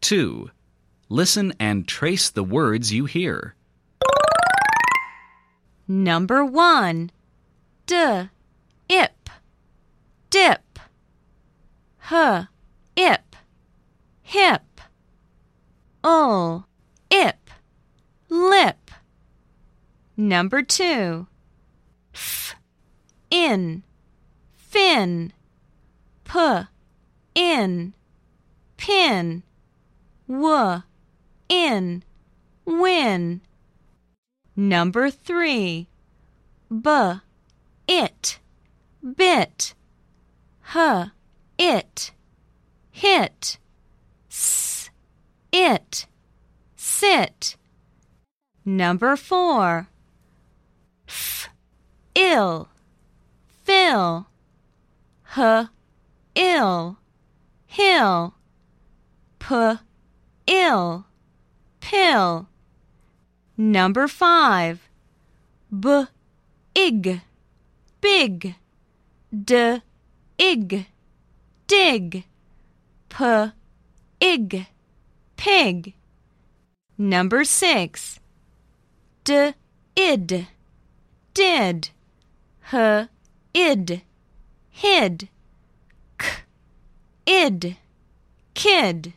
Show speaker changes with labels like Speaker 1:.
Speaker 1: 2. Listen and trace the words you hear.
Speaker 2: Number 1. D. Ip. Dip. H. Ip. Hip. Ul. Ip. Lip. Number 2. F. In. Fin. P. In. Pin. W. In. Win. Number 3. B. It. Bit. H. It. Hit. S. It. Sit. Number 4. F. Ill. Fill. H. Ill. Hill. P. Ill. Pill. Number 5. B. Ig. Big. D. Ig. Dig. P. Ig. Pig. Number 6. D. Id. Did. H. Id. Hid. K. Id. Kid.